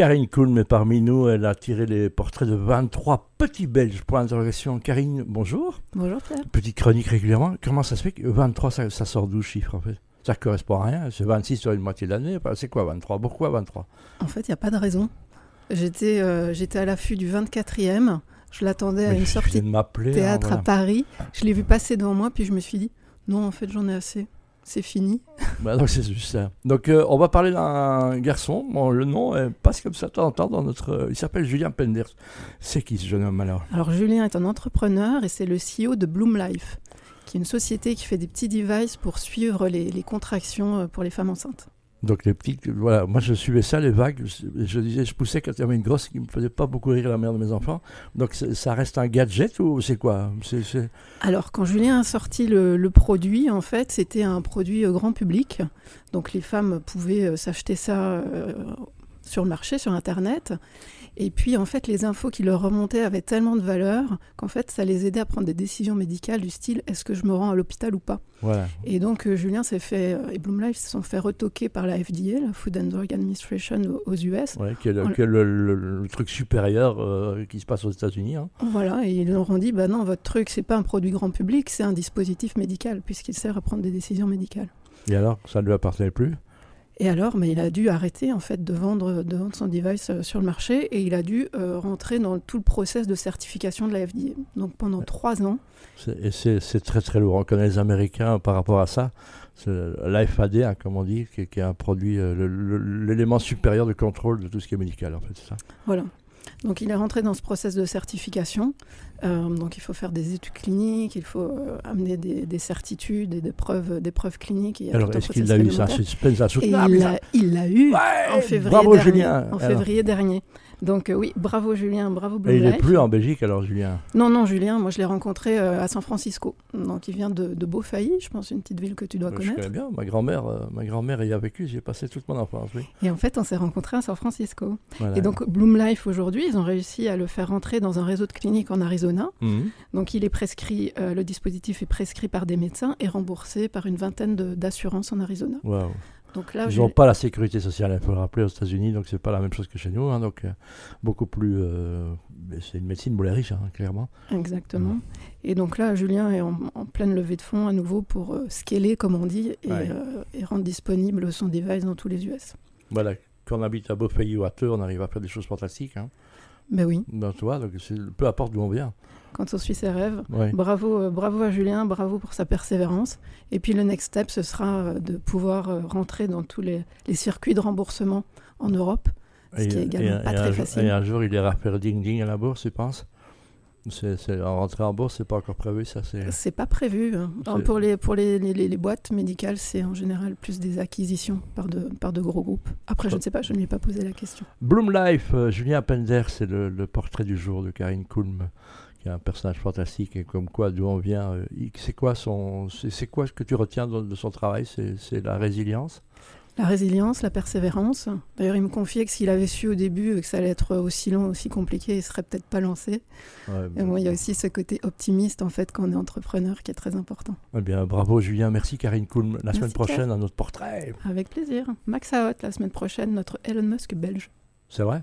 Karine Kuhn est parmi nous. Elle a tiré les portraits de 23 petits Belges. Point d'interrogation. Karine, bonjour. Bonjour Pierre. Petite chronique régulièrement. Comment ça se fait que 23, ça, ça sort d'où chiffre en fait? Ça correspond à rien. C'est 26 sur une moitié de l'année. C'est quoi 23 Pourquoi 23 En fait, il n'y a pas de raison. J'étais euh, à l'affût du 24e. Je l'attendais à une sortie de m'appeler. théâtre hein, à Paris. Je l'ai vu passer devant moi, puis je me suis dit, non, en fait, j'en ai assez. C'est fini. Bah, donc c'est juste ça. Donc euh, on va parler d'un garçon. Bon, le nom euh, passe comme ça de temps en temps dans notre. euh, il s'appelle Julien Penders. C'est qui ce jeune homme alors? Alors, Julien est un entrepreneur et c'est le CEO de Bloom Life, qui est une société qui fait des petits devices pour suivre les, les contractions pour les femmes enceintes. Donc les petites, voilà, moi je suivais ça, les vagues, je, disais, je poussais quand il y avait une grosse qui me faisait pas beaucoup rire la mère de mes enfants. Donc ça reste un gadget ou c'est quoi? Alors, quand Julien a sorti le, le produit, en fait, c'était un produit euh, grand public. Donc, les femmes pouvaient euh, s'acheter ça euh, sur le marché, sur Internet. Et puis, en fait, les infos qui leur remontaient avaient tellement de valeur qu'en fait, ça les aidait à prendre des décisions médicales du style est-ce que je me rends à l'hôpital ou pas? Voilà. Et donc, euh, Julien s'est fait, euh, et Bloom Life se sont fait retoquer par la FDA, la Food and Drug Administration aux- US. Ouais, qui est le, Voilà. qui est le- le- le truc supérieur euh, qui se passe aux États-Unis. hein. Voilà, et ils leur ont dit bah non, votre truc, c'est pas un produit grand public, c'est un dispositif médical, puisqu'il sert à prendre des décisions médicales. Et alors, ça ne lui appartenait plus? Et alors, mais il a dû arrêter en fait de vendre, de vendre son device euh, sur le marché et il a dû euh, rentrer dans tout le process de certification de la FDA. Donc pendant trois ans, Et c'est très très lourd. On connaît les Américains par rapport à ça. C'est l'AFAD, hein, comme on dit, qui, est- qui est un produit, euh, l'élément supérieur de contrôle de tout ce qui est médical, en fait, c'est ça? voilà. Donc il est rentré dans ce process de certification. Euh, donc il faut faire des études cliniques, il faut euh, amener des, des certitudes et des preuves, des preuves cliniques. et a Alors, est-ce qu'il l'a eu. C'est suspense insoutenable, il l'a- il l'a eu Ouais, en février Bravo, dernier. Julien. En Alors, février dernier. Donc euh, oui, bravo Julien, bravo Blue Et il n'est plus en Belgique, alors, Julien? Non, non, Julien, moi je l'ai rencontré euh, à San Francisco. Donc il vient de, de Beaufailly, je pense, une petite ville que tu dois Euh, Je connaître. connais bien. Ma grand-mère, euh, ma grand-mère y a vécu. J'ai passé toute mon enfance. Oui. Et en fait, on s'est rencontrés à San Francisco. Voilà. Et donc Bloom Life aujourd'hui, ils ont réussi à le faire rentrer dans un réseau de cliniques en Arizona. Mhm. Donc il est prescrit, le dispositif est prescrit par des médecins et remboursé par une vingtaine d'assurances en Arizona. Waouh. Donc là, Ils n'ont pas la sécurité sociale, il faut le rappeler aux États-Unis, donc c'est pas la même chose que chez nous. hein, donc euh, beaucoup plus. euh, c'est une médecine pour les riches, hein, clairement. Exactement. Et donc là, Julien est en, en pleine levée de fonds à nouveau pour euh, scaler, comme on dit, et, Ouais. et rendre disponible son device dans tous les US. Voilà. Quand on habite à Beaufeuille ou à Teux, on arrive à faire des choses fantastiques. Hein. Ben oui, Ben, tu vois, donc peu importe d'où on vient. Quand on suit ses rêves. Ouais. Bravo, euh, bravo à Julien, bravo pour sa persévérance. Et puis le next step, ce sera euh, de pouvoir euh, rentrer dans tous les, les circuits de remboursement en Europe. Ce qui est également pas et très un, facile. et un jour, il ira faire ding-ding à la bourse, tu penses? C'est, En rentrée en bourse, c'est pas encore prévu, ça c'est... C'est pas prévu. hein. Alors, Pour, les, pour les, les- les- les boîtes médicales, c'est en général plus des acquisitions par de, par de gros groupes. Après, je ne sais pas, je ne lui ai pas posé la question. Bloom Life, euh, Julien Pender, c'est le, le portrait du jour de Karine Kulm, qui est un personnage fantastique et comme quoi, d'où on vient. euh, c'est quoi son, c'est, quoi ce que tu retiens de, de son travail? C'est, la résilience? La résilience, la persévérance. D'ailleurs, il me confiait que s'il avait su au début que ça allait être aussi long, aussi compliqué, il serait peut-être pas lancé. Ouais, Et bon, il y a aussi ce côté optimiste, en fait, quand on est entrepreneur, qui est très important. eh bien, bravo Julien, merci Karine Kulm. La Merci, semaine prochaine, un autre portrait. Avec plaisir. Max Out, la semaine prochaine, notre Elon Musk belge. C'est vrai?